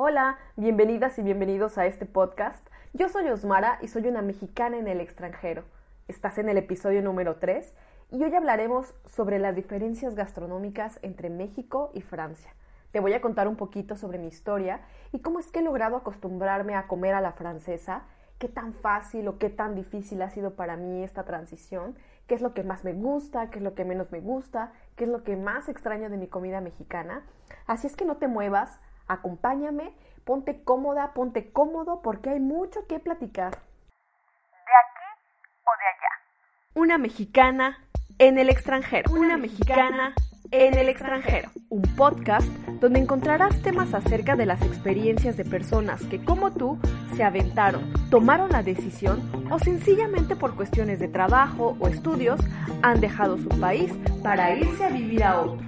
Hola, bienvenidas y bienvenidos a este podcast. Yo soy Osmara y soy una mexicana en el extranjero. Estás en el episodio número 3 y hoy hablaremos sobre las diferencias gastronómicas entre México y Francia. Te voy a contar un poquito sobre mi historia y cómo es que he logrado acostumbrarme a comer a la francesa, qué tan fácil o qué tan difícil ha sido para mí esta transición, qué es lo que más me gusta, qué es lo que menos me gusta, qué es lo que más extraño de mi comida mexicana. Así es que no te muevas, Acompáñame, ponte cómoda, ponte cómodo porque hay mucho que platicar. ¿De aquí o de allá? Una mexicana en el extranjero. Una mexicana en el extranjero. Un podcast donde encontrarás temas acerca de las experiencias de personas que como tú se aventaron, tomaron la decisión o sencillamente por cuestiones de trabajo o estudios han dejado su país para irse a vivir a otro.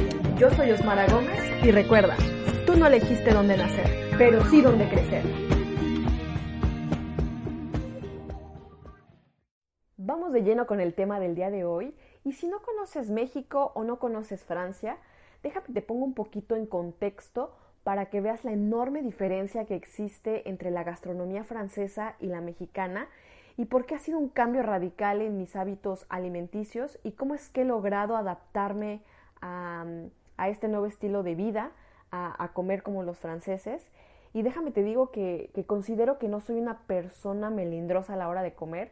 Yo soy Osmara Gómez y recuerda, tú no elegiste dónde nacer, pero sí dónde crecer. Vamos de lleno con el tema del día de hoy y si no conoces México o no conoces Francia, déjame te pongo un poquito en contexto para que veas la enorme diferencia que existe entre la gastronomía francesa y la mexicana y por qué ha sido un cambio radical en mis hábitos alimenticios y cómo es que he logrado adaptarme a, a este nuevo estilo de vida, a, comer como los franceses. Y déjame te digo que, considero que no soy una persona melindrosa a la hora de comer.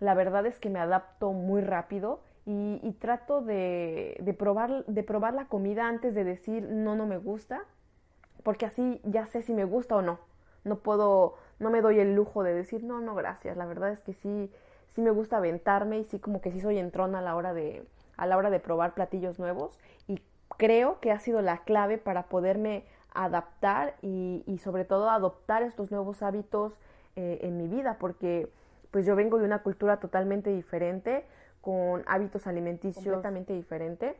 La verdad es que me adapto muy rápido y, trato de, de, probar, de probar la comida antes de decir no, no me gusta, porque así ya sé si me gusta o no. No puedo, no me doy el lujo de decir no, no, gracias. La verdad es que sí, sí me gusta aventarme y sí como que sí soy entrona a la hora de, a la hora de probar platillos nuevos y creo que ha sido la clave para poderme adaptar y, sobre todo adoptar estos nuevos hábitos eh, en mi vida, porque pues yo vengo de una cultura totalmente diferente, con hábitos alimenticios completamente diferente.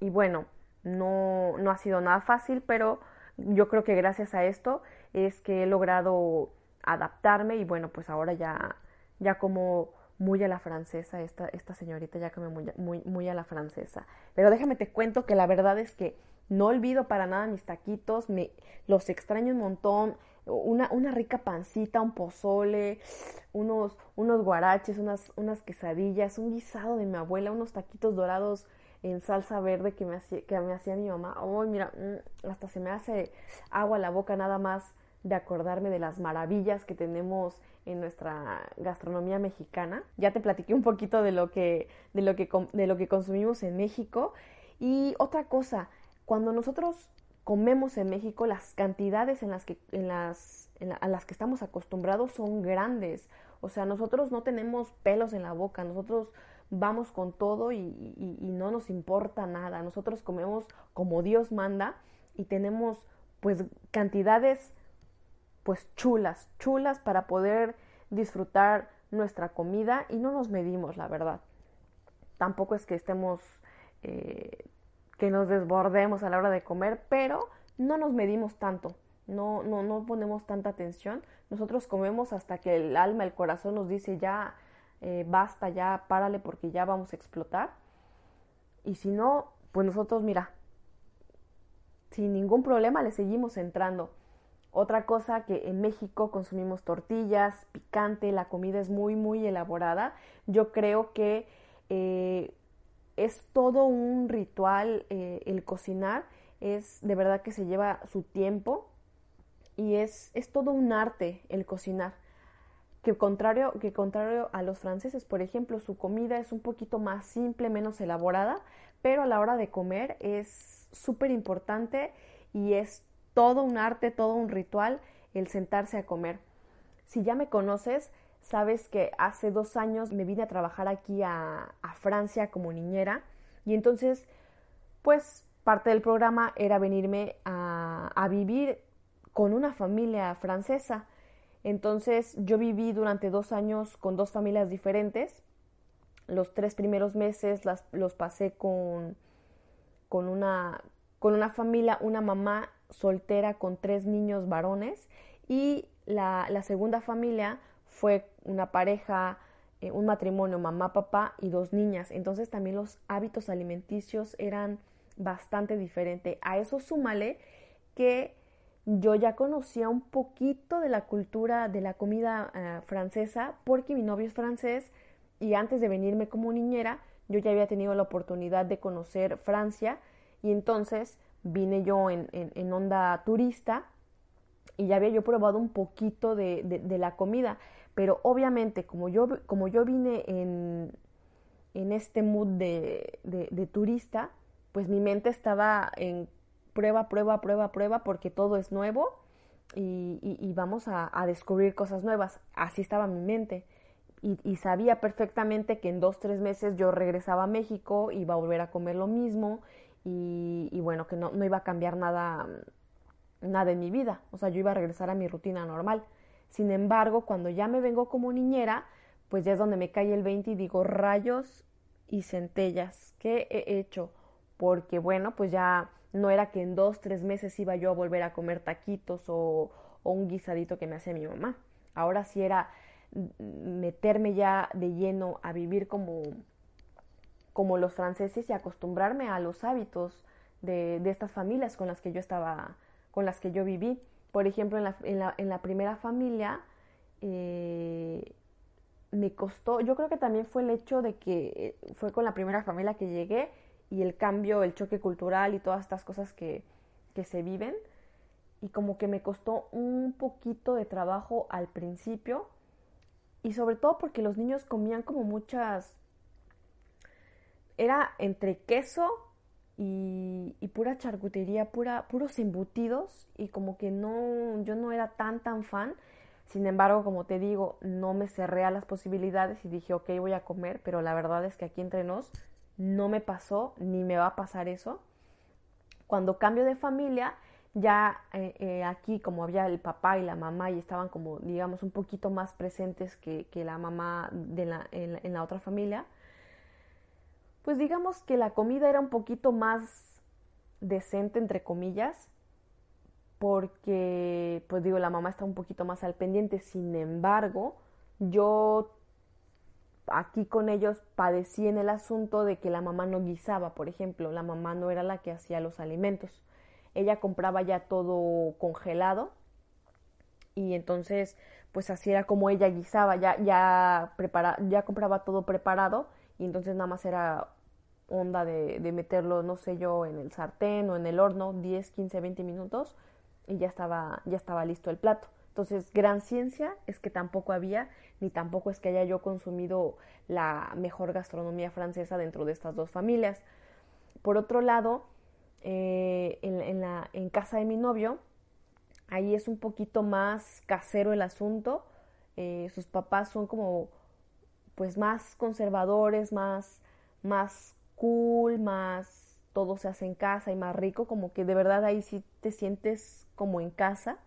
Y bueno, no, no ha sido nada fácil, pero yo creo que gracias a esto es que he logrado adaptarme y bueno, pues ahora ya, ya como muy a la francesa, esta, esta señorita ya come muy, muy, muy a la francesa. Pero déjame te cuento que la verdad es que no olvido para nada mis taquitos, me, los extraño un montón, una, una rica pancita, un pozole, unos, unos guaraches, unas, unas quesadillas, un guisado de mi abuela, unos taquitos dorados en salsa verde que me hacía, que me hacía mi mamá. Ay, mira, mm, hasta se me hace agua la boca nada más de acordarme de las maravillas que tenemos en nuestra gastronomía mexicana. Ya te platiqué un poquito de lo que, de lo que, de lo que consumimos en México. Y otra cosa, cuando nosotros comemos en México, las cantidades en las que, en las, a las que estamos acostumbrados son grandes. O sea, nosotros no tenemos pelos en la boca, nosotros vamos con todo y, y no nos importa nada. Nosotros comemos como Dios manda y tenemos pues cantidades pues chulas, chulas para poder disfrutar nuestra comida y no nos medimos, la verdad. Tampoco es que estemos, eh, que nos desbordemos a la hora de comer, pero no nos medimos tanto, no, no, no ponemos tanta atención. Nosotros comemos hasta que el alma, el corazón nos dice ya, eh, basta, ya, párale porque ya vamos a explotar. Y si no, pues nosotros, mira, sin ningún problema le seguimos entrando. Otra cosa que en México consumimos tortillas, picante, la comida es muy, muy elaborada. Yo creo que eh, es todo un ritual eh, el cocinar, es de verdad que se lleva su tiempo y es, es todo un arte el cocinar. Que contrario, que contrario a los franceses, por ejemplo, su comida es un poquito más simple, menos elaborada, pero a la hora de comer es súper importante y es todo un arte, todo un ritual el sentarse a comer. Si ya me conoces, sabes que hace dos años me vine a trabajar aquí a, Francia como niñera y entonces, pues parte del programa era venirme a, vivir con una familia francesa. Entonces yo viví durante dos años con dos familias diferentes. Los tres primeros meses los pasé con, con, una, con una familia, una mamá soltera con tres niños varones y la, segunda familia fue una pareja, eh, un matrimonio, mamá, papá y dos niñas. Entonces también los hábitos alimenticios eran bastante diferentes. A eso súmale que yo ya conocía un poquito de la cultura de la comida eh, francesa porque mi novio es francés y antes de venirme como niñera yo ya había tenido la oportunidad de conocer Francia y entonces vine yo en, en, onda turista y ya había yo probado un poquito de, de, la comida, pero obviamente como yo, como yo vine en, en este mood de, de, turista, pues mi mente estaba en prueba, prueba, prueba, prueba, porque todo es nuevo y, y, vamos a, a, descubrir cosas nuevas. Así estaba mi mente. Y, y, sabía perfectamente que en dos, tres meses yo regresaba a México, iba a volver a comer lo mismo y, bueno, que no, no, iba a cambiar nada, nada en mi vida, o sea, yo iba a regresar a mi rutina normal. Sin embargo, cuando ya me vengo como niñera, pues ya es donde me cae el 20 y digo, rayos y centellas, ¿qué he hecho? Porque bueno, pues ya no era que en dos, tres meses iba yo a volver a comer taquitos o, o un guisadito que me hacía mi mamá. Ahora sí era meterme ya de lleno a vivir como como los franceses y acostumbrarme a los hábitos de, de, estas familias con las que yo estaba, con las que yo viví. Por ejemplo, en la, en la, en la primera familia eh, me costó, yo creo que también fue el hecho de que eh, fue con la primera familia que llegué y el cambio, el choque cultural y todas estas cosas que, que se viven. Y como que me costó un poquito de trabajo al principio. Y sobre todo porque los niños comían como muchas era entre queso y, pura charcutería, pura, puros embutidos y como que no, yo no era tan tan fan. Sin embargo, como te digo, no me cerré a las posibilidades y dije, ok, voy a comer, pero la verdad es que aquí entre nos no me pasó ni me va a pasar eso. Cuando cambio de familia, ya eh, eh, aquí como había el papá y la mamá y estaban como, digamos, un poquito más presentes que, la mamá de la, en la otra familia, pues digamos que la comida era un poquito más decente, entre comillas, porque, pues digo, la mamá está un poquito más al pendiente. Sin embargo, yo aquí con ellos padecí en el asunto de que la mamá no guisaba, por ejemplo, la mamá no era la que hacía los alimentos. Ella compraba ya todo congelado y entonces, pues así era como ella guisaba, ya, ya, prepara, ya compraba todo preparado y entonces nada más era onda de, de, meterlo, no sé yo, en el sartén o en el horno, 10, 15, 20 minutos y ya estaba, ya estaba listo el plato. Entonces, gran ciencia es que tampoco había, ni tampoco es que haya yo consumido la mejor gastronomía francesa dentro de estas dos familias. Por otro lado, eh, en, en, la, en casa de mi novio, ahí es un poquito más casero el asunto. Eh, sus papás son como, pues, más conservadores, más, más cool, más todo se hace en casa y más rico, como que de verdad ahí sí te sientes como en casa.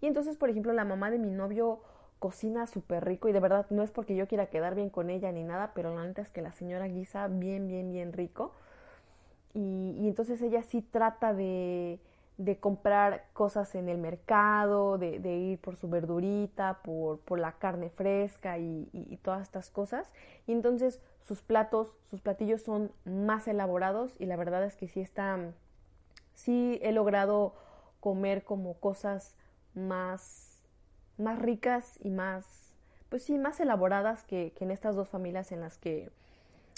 Y entonces, por ejemplo, la mamá de mi novio cocina súper rico y de verdad no es porque yo quiera quedar bien con ella ni nada, pero la neta es que la señora guisa bien, bien, bien rico. Y, y entonces ella sí trata de, de comprar cosas en el mercado, de, ir por su verdurita, por, por la carne fresca y, todas estas cosas. Y entonces sus platos, sus platillos son más elaborados y la verdad es que sí está, sí he logrado comer como cosas más, más ricas y más, pues sí, más elaboradas que, que en estas dos familias en las que,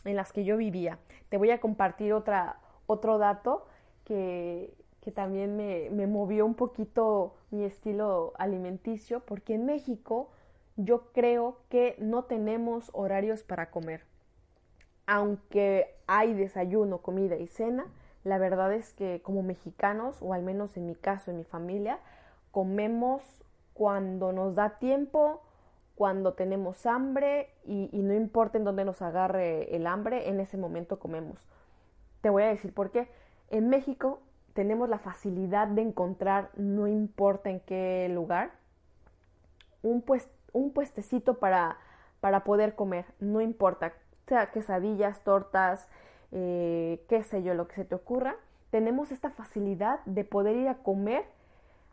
en las que yo vivía. Te voy a compartir otra, otro dato que, que también me, me movió un poquito mi estilo alimenticio, porque en México yo creo que no tenemos horarios para comer aunque hay desayuno, comida y cena, la verdad es que como mexicanos, o al menos en mi caso, en mi familia, comemos cuando nos da tiempo, cuando tenemos hambre y, no importa en dónde nos agarre el hambre, en ese momento comemos. Te voy a decir por qué. En México tenemos la facilidad de encontrar, no importa en qué lugar, un, un puestecito para, para poder comer, no importa, sea quesadillas, tortas, eh, qué sé yo, lo que se te ocurra, tenemos esta facilidad de poder ir a comer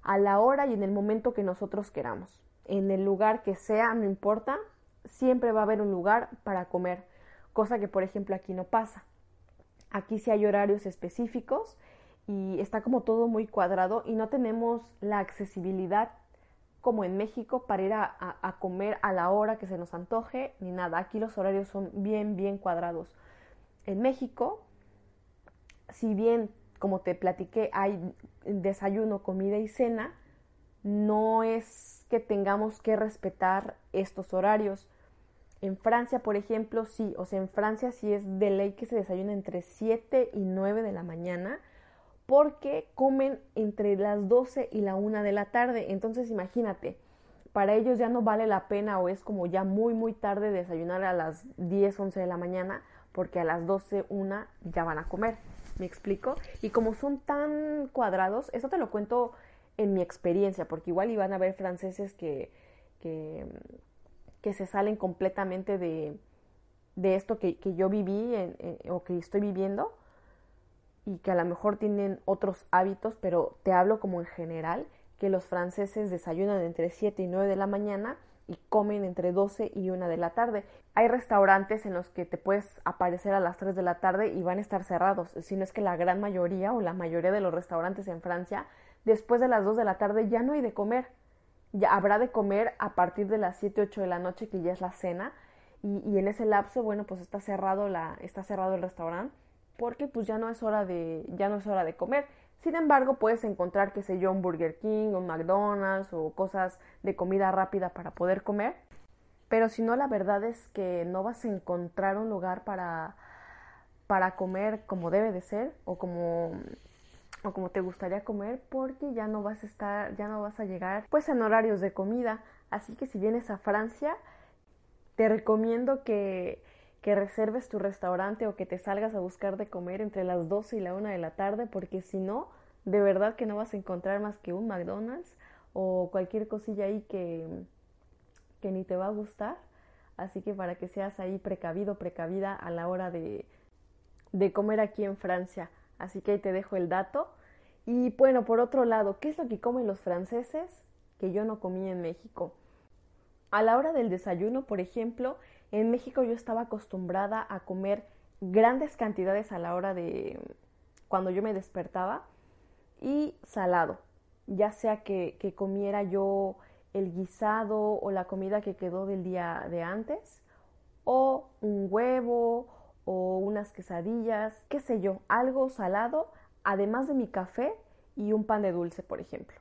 a la hora y en el momento que nosotros queramos. En el lugar que sea, no importa, siempre va a haber un lugar para comer, cosa que por ejemplo aquí no pasa. Aquí sí hay horarios específicos y está como todo muy cuadrado y no tenemos la accesibilidad como en México para ir a, comer a la hora que se nos antoje ni nada. Aquí los horarios son bien, bien cuadrados. En México, si bien, como te platiqué, hay desayuno, comida y cena, no es que tengamos que respetar estos horarios. En Francia, por ejemplo, sí, o sea, en Francia sí es de ley que se desayuna entre 7 y 9 de la mañana porque comen entre las 12 y la 1 de la tarde. Entonces, imagínate, para ellos ya no vale la pena o es como ya muy, muy tarde desayunar a las 10, 11 de la mañana porque a las 12, 1 ya van a comer. ¿Me explico? Y como son tan cuadrados, eso te lo cuento en mi experiencia, porque igual iban a haber franceses que, que, se salen completamente de, de esto que, yo viví o que estoy viviendo y que a lo mejor tienen otros hábitos, pero te hablo como en general, que los franceses desayunan entre 7 y 9 de la mañana y comen entre 12 y 1 de la tarde. Hay restaurantes en los que te puedes aparecer a las 3 de la tarde y van a estar cerrados, si no es que la gran mayoría o la mayoría de los restaurantes en Francia, después de las 2 de la tarde ya no hay de comer. Ya habrá de comer a partir de las 7, 8 de la noche, que ya es la cena, y, y en ese lapso, bueno, pues está cerrado, la, está cerrado el restaurante porque pues ya no es hora de, ya no es hora de comer. Sin embargo, puedes encontrar, qué sé yo, un Burger King, un McDonald's o cosas de comida rápida para poder comer. Pero si no, la verdad es que no vas a encontrar un lugar para, para comer como debe de ser o como, o como te gustaría comer porque ya no vas a estar, ya no vas a llegar pues en horarios de comida. Así que si vienes a Francia, te recomiendo que que reserves tu restaurante o que te salgas a buscar de comer entre las 12 y la 1 de la tarde, porque si no, de verdad que no vas a encontrar más que un McDonald's o cualquier cosilla ahí que, que ni te va a gustar. Así que para que seas ahí precavido, precavida a la hora de, de comer aquí en Francia. Así que ahí te dejo el dato. Y bueno, por otro lado, ¿qué es lo que comen los franceses que yo no comí en México? A la hora del desayuno, por ejemplo, en México yo estaba acostumbrada a comer grandes cantidades a la hora de cuando yo me despertaba y salado, ya sea que, comiera yo el guisado o la comida que quedó del día de antes, o un huevo o unas quesadillas, qué sé yo, algo salado, además de mi café y un pan de dulce, por ejemplo.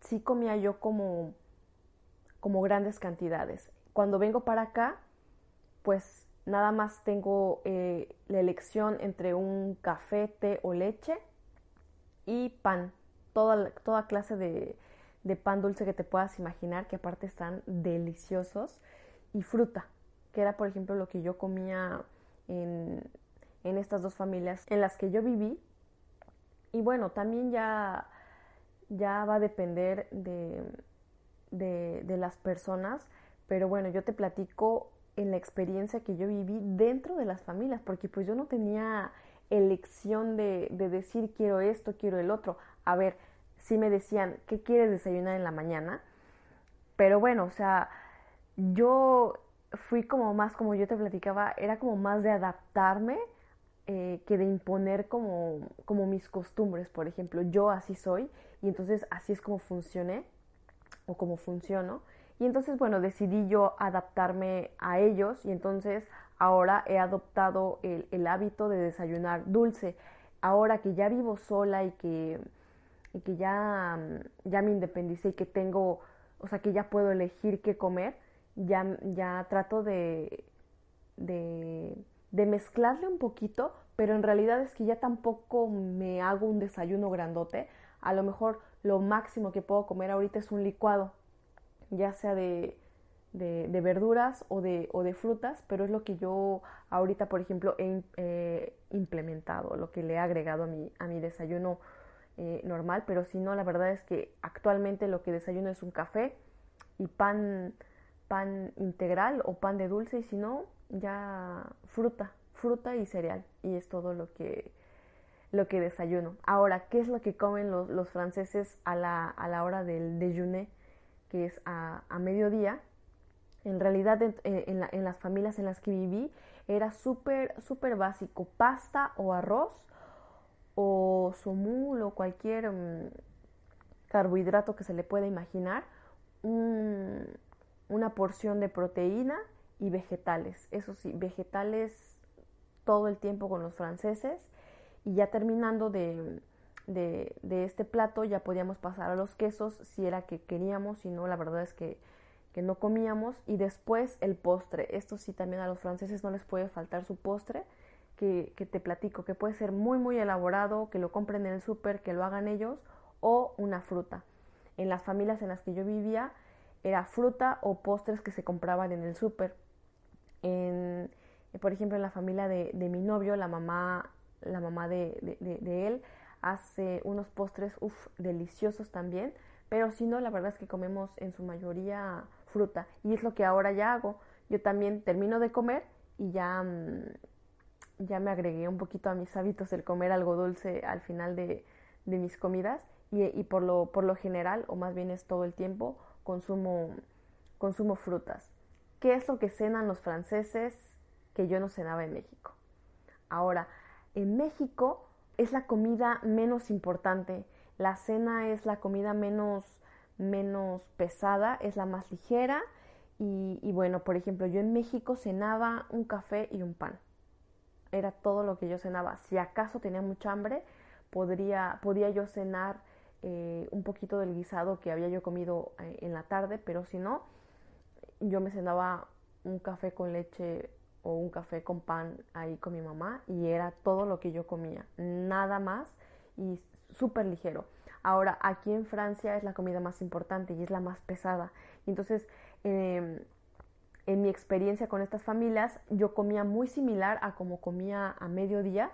Sí comía yo como, como grandes cantidades. Cuando vengo para acá, pues nada más tengo eh, la elección entre un café, té o leche y pan. Toda, toda clase de, pan dulce que te puedas imaginar, que aparte están deliciosos. Y fruta, que era por ejemplo lo que yo comía en, estas dos familias en las que yo viví. Y bueno, también ya, ya va a depender de, de, de las personas, pero bueno, yo te platico en la experiencia que yo viví dentro de las familias, porque pues yo no tenía elección de, decir quiero esto, quiero el otro. A ver, si me decían, ¿qué quieres desayunar en la mañana? Pero bueno, o sea, yo fui como más, como yo te platicaba, era como más de adaptarme eh, que de imponer como, como mis costumbres. Por ejemplo, yo así soy y entonces así es como funcioné o como funciono. Y entonces, bueno, decidí yo adaptarme a ellos y entonces ahora he adoptado el, hábito de desayunar dulce. Ahora que ya vivo sola y que, que ya, ya me independicé y que tengo, o sea, que ya puedo elegir qué comer, ya, ya trato de, de, de mezclarle un poquito, pero en realidad es que ya tampoco me hago un desayuno grandote. A lo mejor lo máximo que puedo comer ahorita es un licuado ya sea de, de, verduras o de, o de, frutas, pero es lo que yo ahorita, por ejemplo, he implementado, lo que le he agregado a mi, a mi desayuno eh, normal, pero si no, la verdad es que actualmente lo que desayuno es un café y pan, pan integral o pan de dulce y si no, ya fruta, fruta y cereal y es todo lo que, lo que desayuno. Ahora, ¿qué es lo que comen los, los franceses a la, a la, hora del déjeuner, que es a, a mediodía? En realidad, en, en, la, en, las familias en las que viví, era súper, súper básico, pasta o arroz o somul o cualquier um, carbohidrato que se le pueda imaginar, un, una porción de proteína y vegetales. Eso sí, vegetales todo el tiempo con los franceses y ya terminando de, de, este plato ya podíamos pasar a los quesos si era que queríamos, si no, la verdad es que, que no comíamos y después el postre. Esto sí también a los franceses no les puede faltar su postre que, te platico, que puede ser muy, muy elaborado, que lo compren en el súper, que lo hagan ellos, o una fruta. En las familias en las que yo vivía, era fruta o postres que se compraban en el súper. En, por ejemplo, en la familia de, de, mi novio, la mamá, la mamá de, de él hace unos postres, uff, deliciosos también, pero si no, la verdad es que comemos en su mayoría fruta y es lo que ahora ya hago. Yo también termino de comer y ya mmm, ya me agregué un poquito a mis hábitos el comer algo dulce al final de, de mis comidas y, y, por, lo, por lo general, o más bien es todo el tiempo, consumo, consumo frutas. ¿Qué es lo que cenan los franceses que yo no cenaba en México? Ahora, en México es la comida menos importante, la cena es la comida menos, menos pesada, es la más ligera. Y, bueno, por ejemplo, yo en México cenaba un café y un pan. Era todo lo que yo cenaba. Si acaso tenía mucha hambre, podría, podía yo cenar eh, un poquito del guisado que había yo comido eh, en la tarde, pero si no, yo me cenaba un café con leche o un café con pan ahí con mi mamá y era todo lo que yo comía, nada más y súper ligero. Ahora, aquí en Francia es la comida más importante y es la más pesada. Entonces, eh, en mi experiencia con estas familias, yo comía muy similar a como comía a mediodía.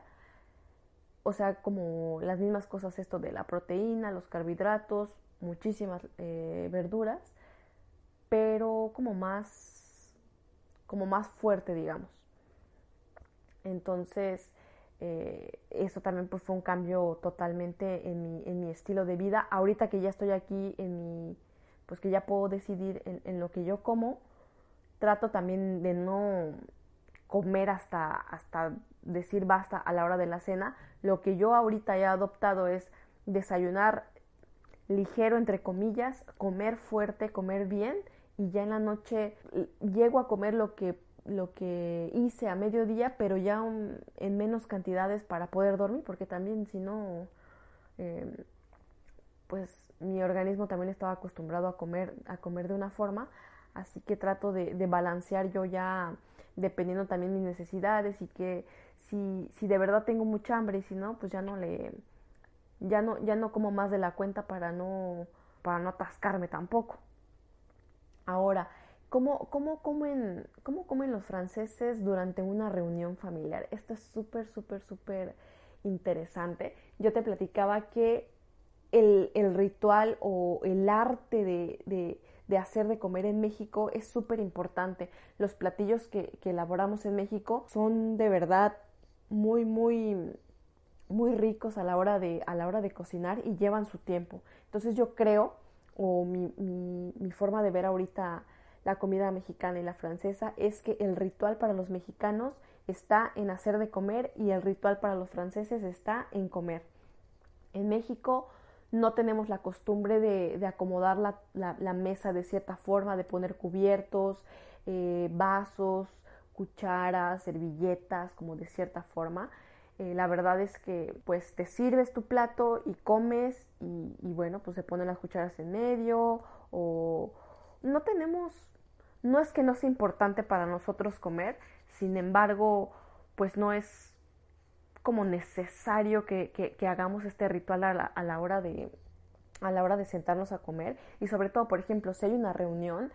O sea, como las mismas cosas, esto de la proteína, los carbohidratos, muchísimas eh, verduras, pero como más, como más fuerte, digamos. Entonces, eh, eso también pues fue un cambio totalmente en mi, en mi, estilo de vida. Ahorita que ya estoy aquí en mi, pues que ya puedo decidir en, en lo que yo como, trato también de no comer hasta, hasta decir basta a la hora de la cena. Lo que yo ahorita he adoptado es desayunar ligero, entre comillas, comer fuerte, comer bien y ya en la noche llego a comer lo que, lo que hice a mediodía, pero ya en menos cantidades para poder dormir, porque también si no, eh, pues mi organismo también estaba acostumbrado a comer, a comer de una forma así que trato de, de, balancear yo ya dependiendo también mis necesidades y que si, si de verdad tengo mucha hambre y si no, pues ya no le, ya no, ya no como más de la cuenta para no, para no atascarme tampoco. Ahora, ¿cómo, cómo, comen, ¿cómo comen los franceses durante una reunión familiar? Esto es súper, súper, súper interesante. Yo te platicaba que el, el ritual o el arte de, de hacer de comer en México es súper importante. Los platillos que, que, elaboramos en México son de verdad muy, muy, muy ricos a la, hora de, a la hora de cocinar y llevan su tiempo. Entonces yo creo, o mi, mi, forma de ver ahorita la comida mexicana y la francesa, es que el ritual para los mexicanos está en hacer de comer y el ritual para los franceses está en comer. En México no tenemos la costumbre de, de acomodar la, la, la, mesa de cierta forma, de poner cubiertos, eh, vasos, cucharas, servilletas, como de cierta forma. Eh, la verdad es que pues te sirves tu plato y comes y, bueno, pues se ponen las cucharas en medio o no tenemos, no es que no sea importante para nosotros comer, sin embargo, pues no es como necesario que, que, que hagamos este ritual a la, a la, hora de a la hora de sentarnos a comer. Y sobre todo por ejemplo si hay una reunión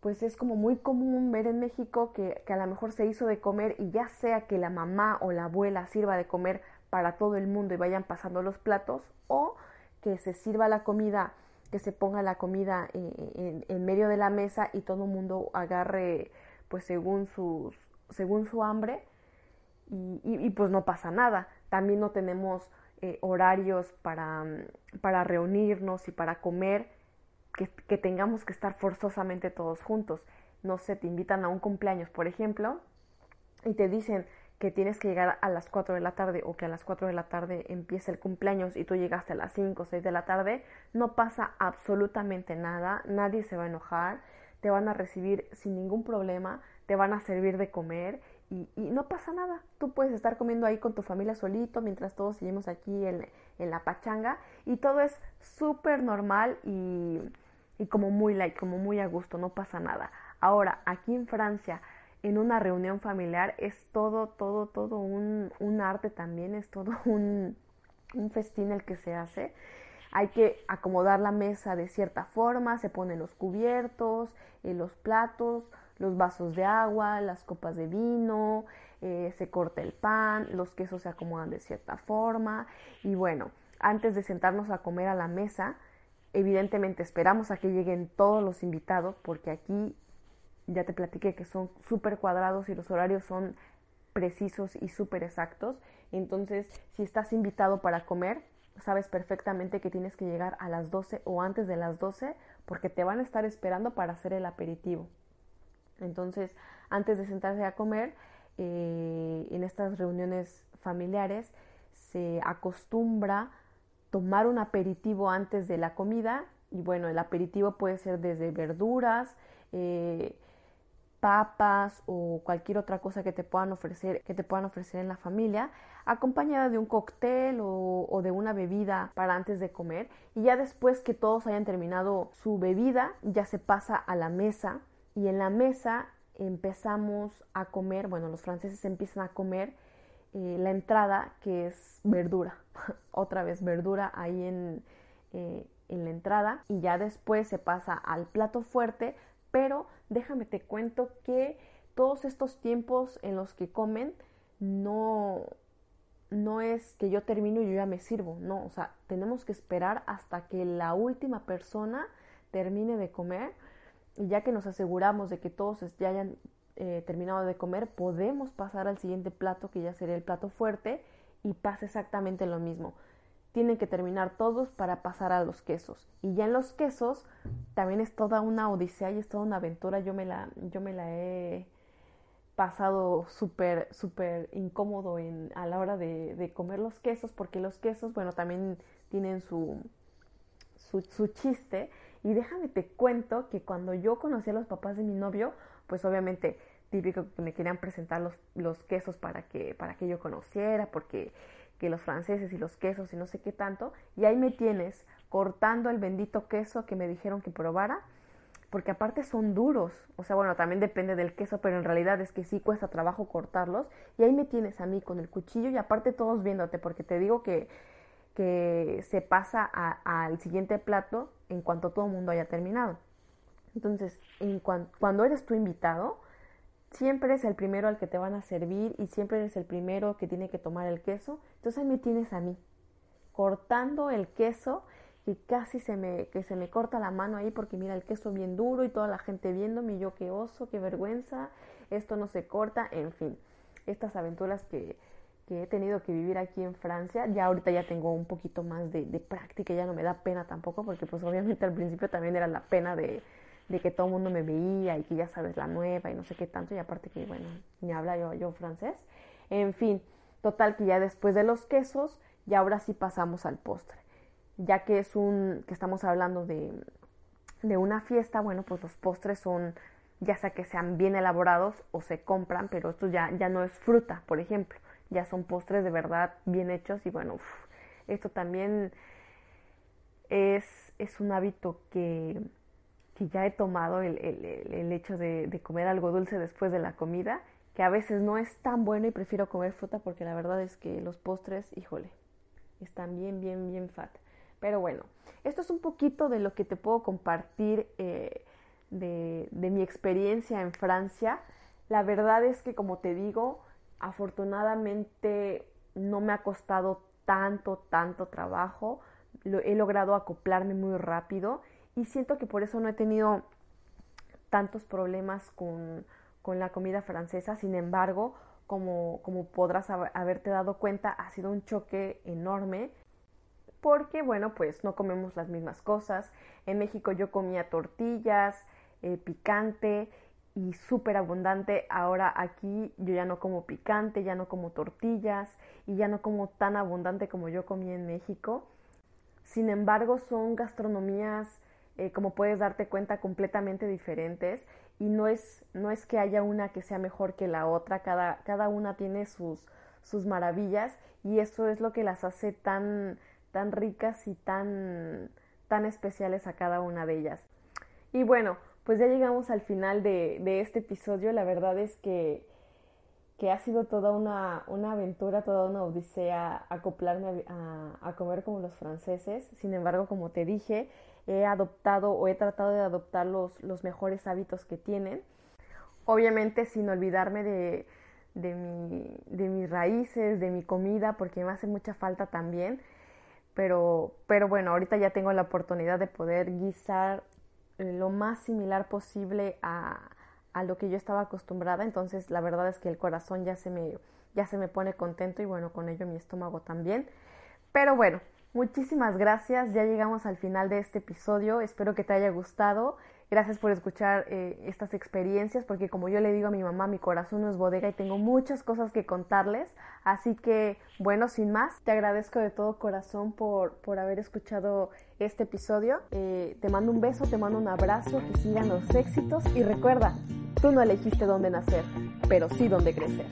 pues es como muy común ver en México que, a lo mejor se hizo de comer y ya sea que la mamá o la abuela sirva de comer para todo el mundo y vayan pasando los platos o que se sirva la comida, que se ponga la comida eh, en, medio de la mesa y todo el mundo agarre pues según sus según su hambre y, pues no pasa nada. También no tenemos eh, horarios para, para reunirnos y para comer que, tengamos que estar forzosamente todos juntos. No sé, te invitan a un cumpleaños, por ejemplo, y te dicen que tienes que llegar a las 4 de la tarde o que a las 4 de la tarde empieza el cumpleaños y tú llegaste a las 5 o 6 de la tarde, no pasa absolutamente nada, nadie se va a enojar, te van a recibir sin ningún problema, te van a servir de comer y, no pasa nada. Tú puedes estar comiendo ahí con tu familia solito mientras todos seguimos aquí en, en la pachanga y todo es súper normal y, y como muy light, como muy a gusto, no pasa nada. Ahora, aquí en Francia, en una reunión familiar es todo, todo, todo un, un arte también, es todo un, un festín el que se hace. Hay que acomodar la mesa de cierta forma, se ponen los cubiertos, eh, los platos, los vasos de agua, las copas de vino, eh, se corta el pan, los quesos se acomodan de cierta forma y bueno, antes de sentarnos a comer a la mesa, evidentemente esperamos a que lleguen todos los invitados porque aquí ya te platiqué que son súper cuadrados y los horarios son precisos y súper exactos. Entonces, si estás invitado para comer, sabes perfectamente que tienes que llegar a las 12 o antes de las 12 porque te van a estar esperando para hacer el aperitivo. Entonces, antes de sentarse a comer, eh, en estas reuniones familiares se acostumbra tomar un aperitivo antes de la comida y bueno, el aperitivo puede ser desde verduras, eh, papas o cualquier otra cosa que te puedan ofrecer, que te puedan ofrecer en la familia, acompañada de un cóctel o, de una bebida para antes de comer. Y ya después que todos hayan terminado su bebida, ya se pasa a la mesa y en la mesa empezamos a comer, bueno, los franceses empiezan a comer eh, la entrada que es verdura, otra vez verdura ahí en, eh, en la entrada. Y ya después se pasa al plato fuerte. Pero déjame te cuento que todos estos tiempos en los que comen no, no es que yo termino y yo ya me sirvo, no, o sea, tenemos que esperar hasta que la última persona termine de comer. Y ya que nos aseguramos de que todos ya hayan eh, terminado de comer, podemos pasar al siguiente plato que ya sería el plato fuerte y pasa exactamente lo mismo tienen que terminar todos para pasar a los quesos. Y ya en los quesos también es toda una odisea y es toda una aventura. Yo me la, yo me la he pasado súper, súper incómodo en, a la hora de, de, comer los quesos, porque los quesos, bueno, también tienen su, su, su chiste. Y déjame te cuento que cuando yo conocí a los papás de mi novio, pues obviamente típico que me querían presentar los, los quesos para que, para que yo conociera, porque que los franceses y los quesos y no sé qué tanto, y ahí me tienes cortando el bendito queso que me dijeron que probara, porque aparte son duros, o sea, bueno, también depende del queso, pero en realidad es que sí cuesta trabajo cortarlos, y ahí me tienes a mí con el cuchillo y aparte todos viéndote, porque te digo que, que se pasa al siguiente plato en cuanto todo el mundo haya terminado. Entonces, en cuando eres tu invitado, siempre eres el primero al que te van a servir y siempre eres el primero que tiene que tomar el queso. Entonces me tienes a mí, cortando el queso y casi se me, que se me corta la mano ahí porque mira el queso bien duro y toda la gente viéndome y yo qué oso, qué vergüenza, esto no se corta, en fin, estas aventuras que, que he tenido que vivir aquí en Francia, ya ahorita ya tengo un poquito más de, de práctica, ya no me da pena tampoco porque pues obviamente al principio también era la pena de de que todo el mundo me veía y que ya sabes la nueva y no sé qué tanto, y aparte que, bueno, ni habla yo, yo francés. En fin, total que ya después de los quesos, ya ahora sí pasamos al postre. Ya que es un, que estamos hablando de, de una fiesta, bueno, pues los postres son, ya sea que sean bien elaborados o se compran, pero esto ya, ya no es fruta, por ejemplo, ya son postres de verdad bien hechos y bueno, esto también es, es un hábito que, que ya he tomado el, el, hecho de, de, comer algo dulce después de la comida, que a veces no es tan bueno y prefiero comer fruta porque la verdad es que los postres, híjole, están bien, bien, bien fat. Pero bueno, esto es un poquito de lo que te puedo compartir eh, de, de mi experiencia en Francia. La verdad es que, como te digo, afortunadamente no me ha costado tanto, tanto trabajo, he logrado acoplarme muy rápido y siento que por eso no he tenido tantos problemas con, con la comida francesa, sin embargo, como, como podrás haberte dado cuenta, ha sido un choque enorme porque, bueno, pues no comemos las mismas cosas. En México yo comía tortillas, eh, picante y súper abundante. Ahora aquí yo ya no como picante, ya no como tortillas y ya no como tan abundante como yo comía en México. Sin embargo, son gastronomías, eh, como puedes darte cuenta, completamente diferentes y no es, no es que haya una que sea mejor que la otra, cada, cada una tiene sus, sus maravillas y eso es lo que las hace tan, tan ricas y tan, tan especiales a cada una de ellas. Y bueno, pues ya llegamos al final de, de este episodio. La verdad es que, que ha sido toda una, una, aventura, toda una odisea acoplarme a, a, comer como los franceses. Sin embargo, como te dije, he adoptado o he tratado de adoptar los, los mejores hábitos que tienen. Obviamente sin olvidarme de, de, mi, de mis raíces, de mi comida, porque me hace mucha falta también. Pero, pero bueno, ahorita ya tengo la oportunidad de poder guisar lo más similar posible a, a lo que yo estaba acostumbrada, entonces la verdad es que el corazón ya se me, ya se me pone contento y bueno, con ello mi estómago también. Pero bueno, muchísimas gracias, ya llegamos al final de este episodio, espero que te haya gustado. Gracias por escuchar eh, estas experiencias, porque como yo le digo a mi mamá, mi corazón no es bodega y tengo muchas cosas que contarles. Así que, bueno, sin más, te agradezco de todo corazón por, por haber escuchado este episodio. Eh, te mando un beso, te mando un abrazo, que sigan los éxitos y recuerda, tú no elegiste dónde nacer, pero sí dónde crecer.